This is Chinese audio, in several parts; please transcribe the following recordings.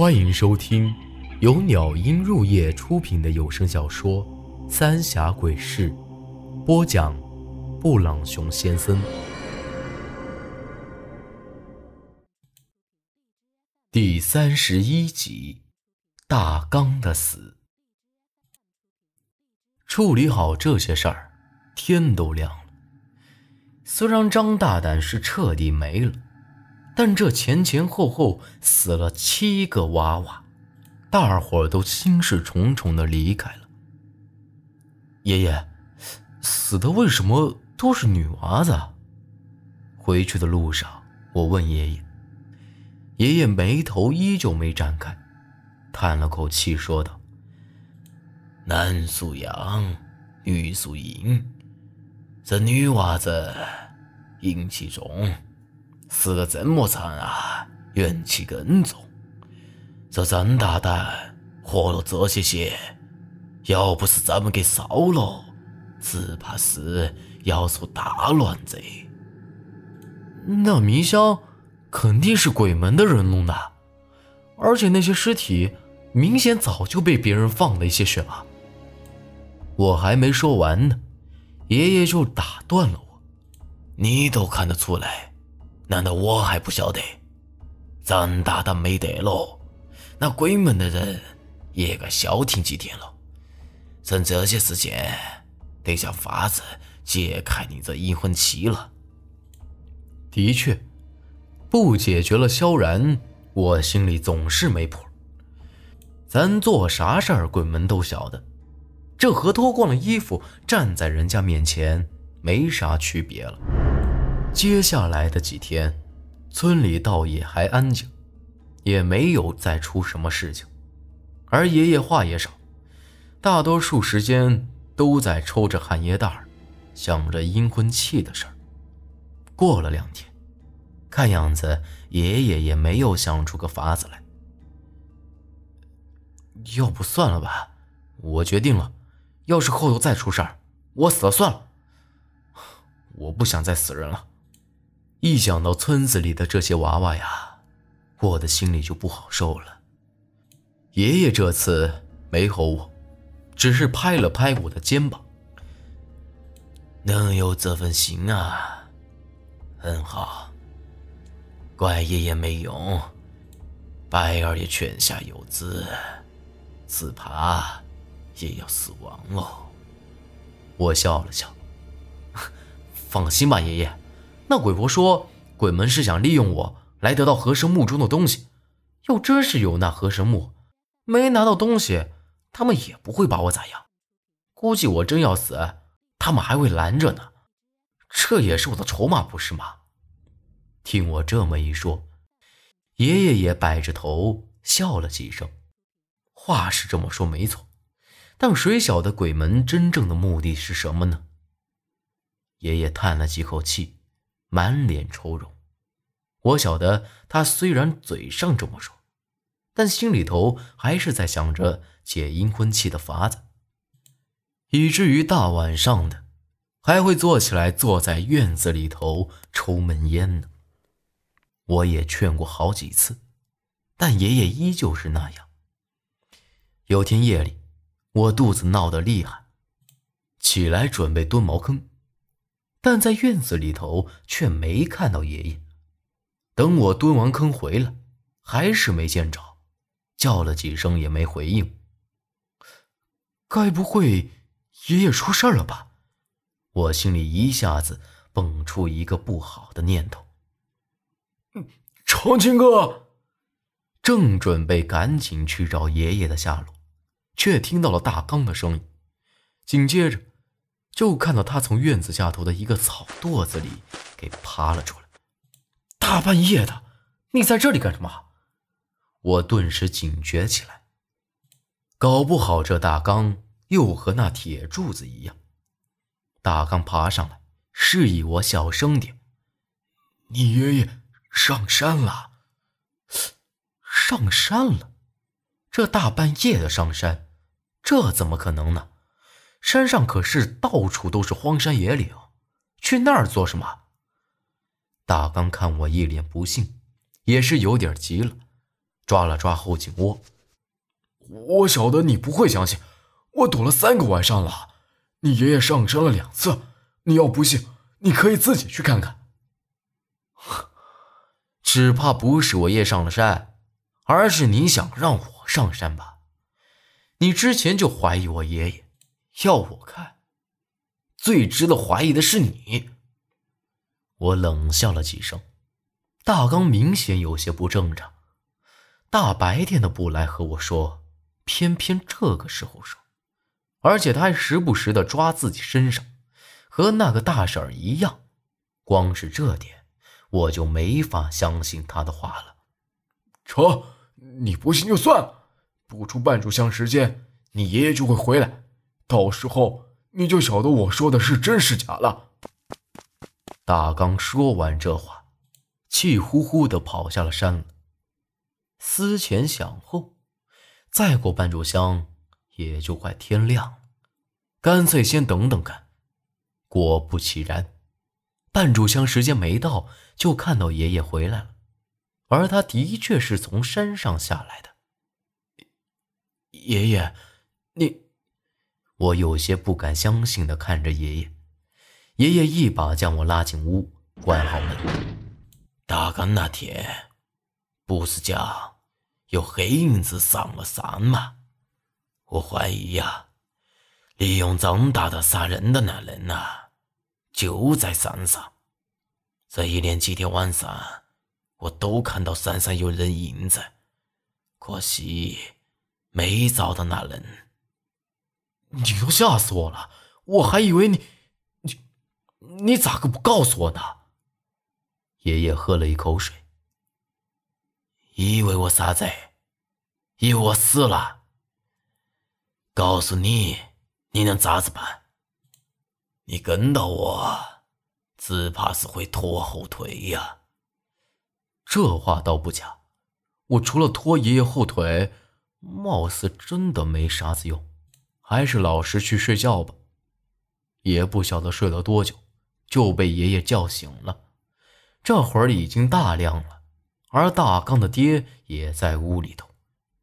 欢迎收听由鸟音入夜出品的有声小说《三峡鬼事》，播讲：布朗熊先生。第三十一集：大刚的死。处理好这些事儿，天都亮了。虽然张大胆是彻底没了，但这前前后后死了七个娃娃，大伙儿都心事重重的离开了。爷爷，死的为什么都是女娃子？回去的路上，我问爷爷，爷爷眉头依旧没展开，叹了口气说道：“男属阳，女属阴，这女娃子。”阴气重，死的这么惨啊，怨气更重。这张大胆活了这些些，要不是咱们给烧了，只怕是要出大乱子。那迷香肯定是鬼门的人弄的，而且那些尸体明显早就被别人放了一些血了。我还没说完呢，爷爷就打断了我。你都看得出来，难道我还不晓得？张大大没得了，那鬼门的人也该消停几天了。趁这些时间，得想法子解开你这阴魂棋了。的确，不解决了萧然，我心里总是没谱。咱做啥事儿，鬼门都晓得，这和脱光了衣服站在人家面前没啥区别了。接下来的几天，村里倒也还安静，也没有再出什么事情。而爷爷话也少，大多数时间都在抽着旱烟袋想着阴婚气的事儿。过了两天，看样子爷爷也没有想出个法子来。要不算了吧，我决定了，要是后头再出事儿，我死了算了。我不想再死人了。一想到村子里的这些娃娃呀，我的心里就不好受了。爷爷这次没吼我，只是拍了拍我的肩膀。能有这份心啊，很好。怪爷爷没用，白儿也泉下有知，只怕也要死亡了。我笑了笑，放心吧，爷爷。那鬼婆说，鬼门是想利用我来得到河神墓中的东西。要真是有那河神墓，没拿到东西，他们也不会把我咋样。估计我真要死，他们还会拦着呢。这也是我的筹码，不是吗？听我这么一说，爷爷也摆着头笑了几声。话是这么说没错，但谁晓得鬼门真正的目的是什么呢？爷爷叹了几口气。满脸愁容，我晓得他虽然嘴上这么说，但心里头还是在想着解阴婚气的法子，以至于大晚上的还会坐起来坐在院子里头抽闷烟呢。我也劝过好几次，但爷爷依旧是那样。有天夜里，我肚子闹得厉害，起来准备蹲茅坑。但在院子里头却没看到爷爷。等我蹲完坑回来，还是没见着，叫了几声也没回应。该不会爷爷出事了吧？我心里一下子蹦出一个不好的念头。长青哥，正准备赶紧去找爷爷的下落，却听到了大刚的声音，紧接着。就看到他从院子下头的一个草垛子里给爬了出来。大半夜的，你在这里干什么？我顿时警觉起来。搞不好这大刚又和那铁柱子一样。大刚爬上来，示意我小声点。你爷爷上山了。上山了？这大半夜的上山，这怎么可能呢？山上可是到处都是荒山野岭，去那儿做什么？大刚看我一脸不信，也是有点急了，抓了抓后颈窝。我晓得你不会相信，我躲了三个晚上了，你爷爷上山了两次。你要不信，你可以自己去看看。只怕不是我爷上了山，而是你想让我上山吧？你之前就怀疑我爷爷，要我看，最值得怀疑的是你。我冷笑了几声，大刚明显有些不正常，大白天的不来和我说，偏偏这个时候说，而且他还时不时的抓自己身上，和那个大婶一样，光是这点。我就没法相信他的话了。成，你不信就算了，不出半炷香时间，你爷爷就会回来，到时候你就晓得我说的是真是假了。大刚说完这话，气呼呼的跑下了山了。思前想后，再过半炷香，也就快天亮了，干脆先等等看。果不其然。半炷香时间没到，就看到爷爷回来了，而他的确是从山上下来的。爷爷，你……我有些不敢相信的看着爷爷。爷爷一把将我拉进屋，关好门。大刚那天，不是讲有黑影子上了山吗？我怀疑呀，利用张大大杀人的那人呐。就在山上，这一连几天晚上，我都看到山上有人影子，可惜没找到那人。你都吓死我了，我还以为你，你，你咋个不告诉我呢？爷爷喝了一口水，以为我啥子？以为我死了？告诉你，你能咋子办？你跟到我，只怕是会拖后腿呀。这话倒不假，我除了拖爷爷后腿，貌似真的没啥子用，还是老实去睡觉吧。也不晓得睡了多久，就被爷爷叫醒了。这会儿已经大亮了，而大刚的爹也在屋里头，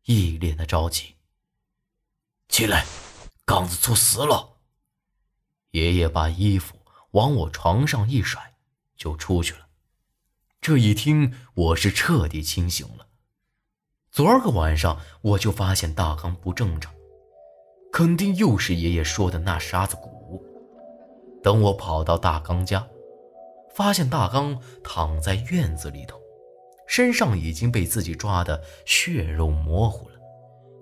一脸的着急。起来，刚子出事了。爷爷把衣服往我床上一甩，就出去了。这一听，我是彻底清醒了。昨儿个晚上，我就发现大刚不正常，肯定又是爷爷说的那沙子鼓。等我跑到大刚家，发现大刚躺在院子里头，身上已经被自己抓的血肉模糊了，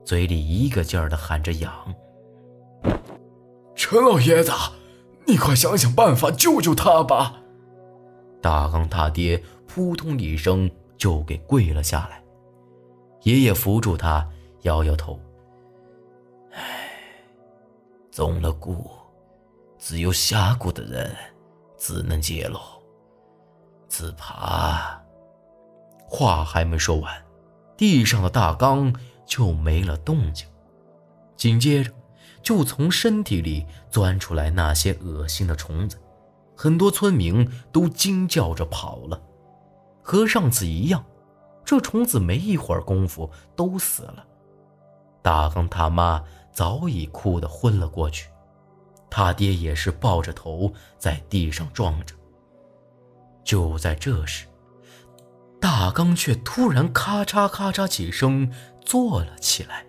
嘴里一个劲儿的喊着痒。陈老爷子。你快想想办法救救他吧！大刚他爹扑通一声就给跪了下来，爷爷扶住他，摇摇头：“唉，中了蛊，只有下蛊的人只能接喽。只怕……”话还没说完，地上的大缸就没了动静，紧接着。就从身体里钻出来那些恶心的虫子，很多村民都惊叫着跑了。和上次一样，这虫子没一会儿功夫都死了。大刚他妈早已哭得昏了过去，他爹也是抱着头在地上撞着。就在这时，大刚却突然咔嚓咔嚓几声坐了起来。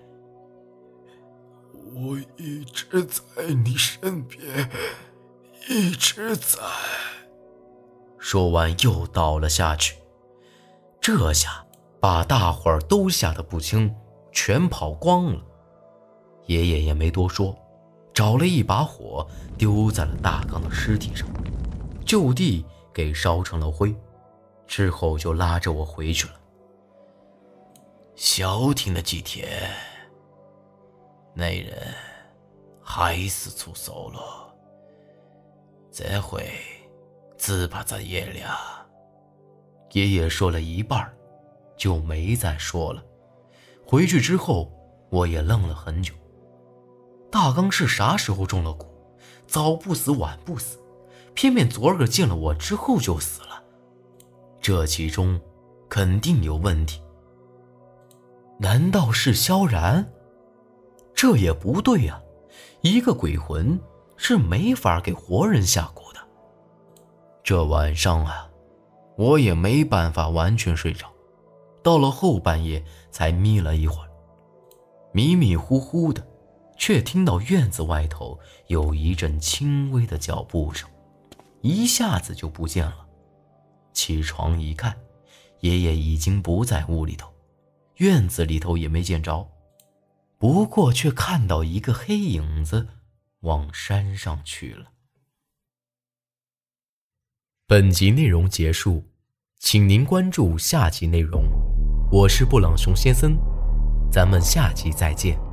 我一直在你身边，一直在。说完又倒了下去，这下把大伙儿都吓得不轻，全跑光了。爷爷也没多说，找了一把火丢在了大刚的尸体上，就地给烧成了灰，之后就拉着我回去了。消停了几天。那人还是出手了，这回只怕咱爷俩。爷爷说了一半，就没再说了。回去之后，我也愣了很久。大刚是啥时候中了蛊？早不死，晚不死，偏偏昨儿个见了我之后就死了。这其中肯定有问题。难道是萧然？这也不对呀，一个鬼魂是没法给活人下蛊的。这晚上啊，我也没办法完全睡着，到了后半夜才眯了一会儿，迷迷糊糊的，却听到院子外头有一阵轻微的脚步声，一下子就不见了。起床一看，爷爷已经不在屋里头。院子里头也没见着，不过却看到一个黑影子往山上去了。本集内容结束，请您关注下集内容。我是布朗熊先生，咱们下集再见。